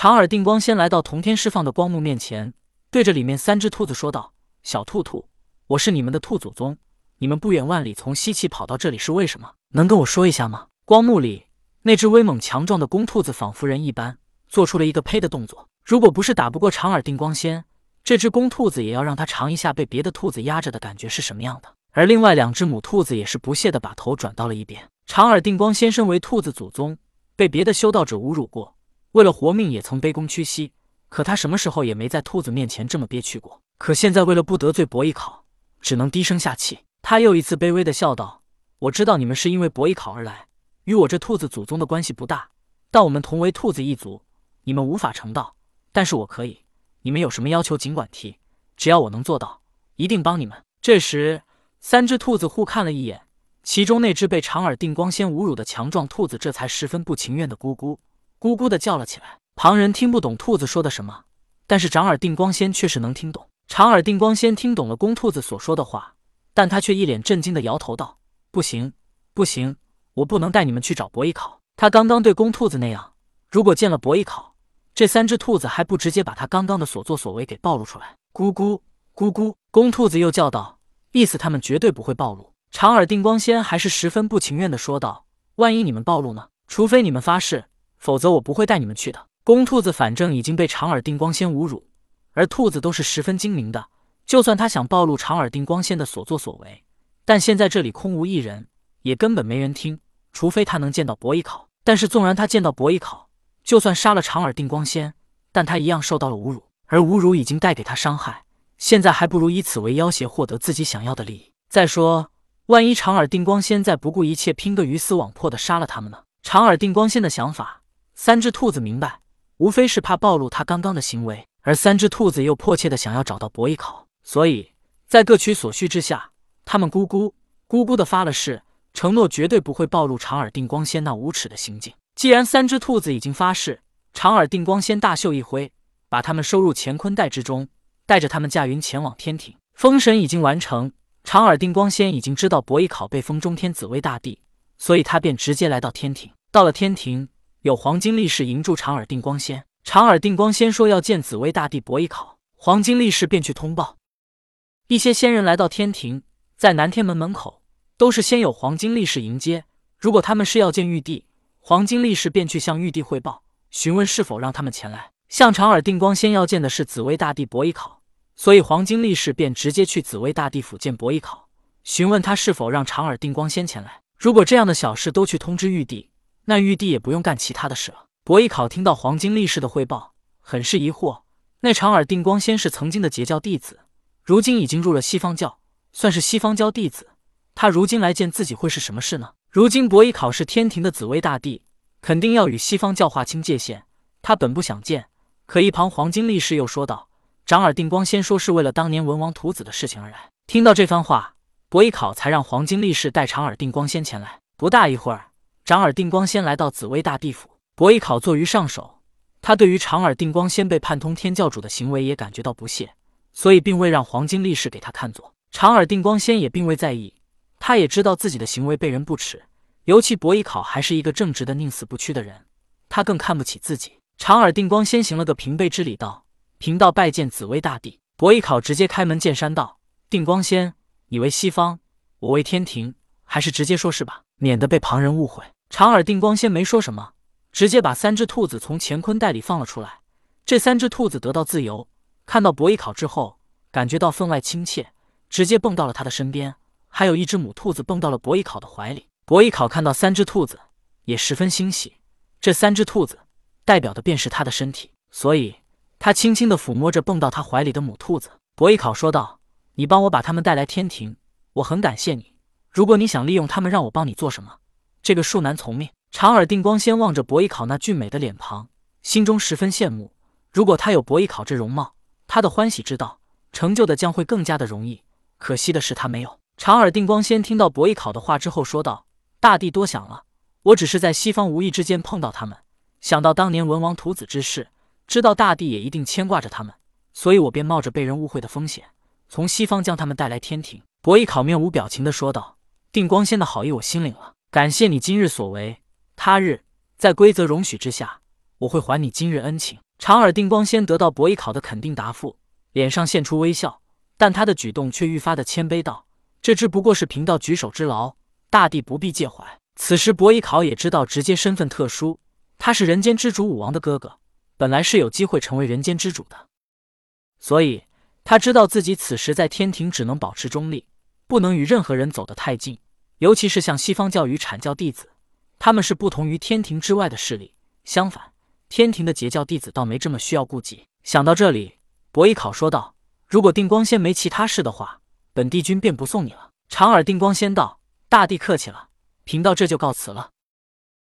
长耳定光仙来到同天释放的光幕面前，对着里面三只兔子说道：“小兔兔，我是你们的兔祖宗，你们不远万里从西岐跑到这里是为什么？能跟我说一下吗？”光幕里那只威猛强壮的公兔子仿佛人一般，做出了一个呸的动作。如果不是打不过长耳定光仙，这只公兔子也要让他尝一下被别的兔子压着的感觉是什么样的。而另外两只母兔子也是不屑的把头转到了一边。长耳定光先生为兔子祖宗，被别的修道者侮辱过，为了活命也曾卑躬屈膝。可他什么时候也没在兔子面前这么憋屈过。可现在为了不得罪伯邑考，只能低声下气。他又一次卑微的笑道：“我知道你们是因为伯邑考而来，与我这兔子祖宗的关系不大。但我们同为兔子一族，你们无法成道，但是我可以。你们有什么要求尽管提，只要我能做到，一定帮你们。”这时。三只兔子互看了一眼，其中那只被长耳定光仙侮辱的强壮兔子，这才十分不情愿的咕咕咕咕的叫了起来。旁人听不懂兔子说的什么，但是长耳定光仙却是能听懂。长耳定光仙听懂了公兔子所说的话，但他却一脸震惊的摇头道：“不行，不行，我不能带你们去找伯邑考。他刚刚对公兔子那样，如果见了伯邑考，这三只兔子还不直接把他刚刚的所作所为给暴露出来？”咕咕咕咕，公兔子又叫道。意思他们绝对不会暴露。长耳定光仙还是十分不情愿的说道：“万一你们暴露呢？除非你们发誓，否则我不会带你们去的。”公兔子反正已经被长耳定光仙侮辱，而兔子都是十分精明的，就算他想暴露长耳定光仙的所作所为，但现在这里空无一人，也根本没人听，除非他能见到伯邑考。但是纵然他见到伯邑考，就算杀了长耳定光仙，但他一样受到了侮辱，而侮辱已经带给他伤害。现在还不如以此为要挟，获得自己想要的利益。再说，万一长耳定光仙再不顾一切，拼个鱼死网破的杀了他们呢？长耳定光仙的想法，三只兔子明白，无非是怕暴露他刚刚的行为，而三只兔子又迫切的想要找到伯邑考，所以在各取所需之下，他们咕咕咕咕的发了誓，承诺绝对不会暴露长耳定光仙那无耻的行径。既然三只兔子已经发誓，长耳定光仙大袖一挥，把他们收入乾坤袋之中。带着他们驾云前往天庭，封神已经完成。长耳定光仙已经知道伯邑考被封中天紫薇大帝，所以他便直接来到天庭。到了天庭，有黄金力士迎住长耳定光仙。长耳定光仙说要见紫薇大帝伯邑考，黄金力士便去通报。一些仙人来到天庭，在南天门门口，都是先有黄金力士迎接。如果他们是要见玉帝，黄金力士便去向玉帝汇报，询问是否让他们前来。向长耳定光仙要见的是紫薇大帝伯邑考。所以黄金力士便直接去紫薇大帝府见伯邑考，询问他是否让长耳定光仙前来。如果这样的小事都去通知玉帝，那玉帝也不用干其他的事了。伯邑考听到黄金力士的汇报，很是疑惑。那长耳定光仙是曾经的截教弟子，如今已经入了西方教，算是西方教弟子。他如今来见自己会是什么事呢？如今伯邑考是天庭的紫薇大帝，肯定要与西方教划清界限。他本不想见，可一旁黄金力士又说道。长耳定光仙说是为了当年文王屠子的事情而来。听到这番话，伯邑考才让黄金力士带长耳定光仙前来。不大一会儿，长耳定光仙来到紫薇大帝府，伯邑考坐于上首。他对于长耳定光仙被判通天教主的行为也感觉到不屑，所以并未让黄金力士给他看作。长耳定光仙也并未在意，他也知道自己的行为被人不耻，尤其伯邑考还是一个正直的宁死不屈的人，他更看不起自己。长耳定光仙行了个平辈之礼，道。贫道拜见紫薇大帝。伯邑考直接开门见山道：“定光仙，你为西方，我为天庭，还是直接说是吧，免得被旁人误会。”长耳定光仙没说什么，直接把三只兔子从乾坤袋里放了出来。这三只兔子得到自由，看到伯邑考之后，感觉到分外亲切，直接蹦到了他的身边。还有一只母兔子蹦到了伯邑考的怀里。伯邑考看到三只兔子，也十分欣喜。这三只兔子代表的便是他的身体，所以。他轻轻地抚摸着蹦到他怀里的母兔子，伯邑考说道：“你帮我把他们带来天庭，我很感谢你。如果你想利用他们让我帮你做什么，这个恕难从命。”长耳定光仙望着伯邑考那俊美的脸庞，心中十分羡慕。如果他有伯邑考这容貌，他的欢喜之道成就的将会更加的容易。可惜的是他没有。长耳定光仙听到伯邑考的话之后说道：“大帝多想了，我只是在西方无意之间碰到他们，想到当年文王屠子之事。”知道大帝也一定牵挂着他们，所以我便冒着被人误会的风险，从西方将他们带来天庭。伯邑考面无表情的说道：“定光仙的好意我心领了，感谢你今日所为。他日在规则容许之下，我会还你今日恩情。”长耳定光仙得到伯邑考的肯定答复，脸上现出微笑，但他的举动却愈发的谦卑道：“这只不过是贫道举手之劳，大帝不必介怀。”此时伯邑考也知道直接身份特殊，他是人间之主武王的哥哥，本来是有机会成为人间之主的，所以他知道自己此时在天庭只能保持中立，不能与任何人走得太近，尤其是像西方教与阐教弟子，他们是不同于天庭之外的势力。相反。天庭的截教弟子倒没这么需要顾忌。想到这里，伯邑考说道：“如果定光仙没其他事的话，本帝君便不送你了。”长耳定光仙道：“大帝客气了，贫道这就告辞了。”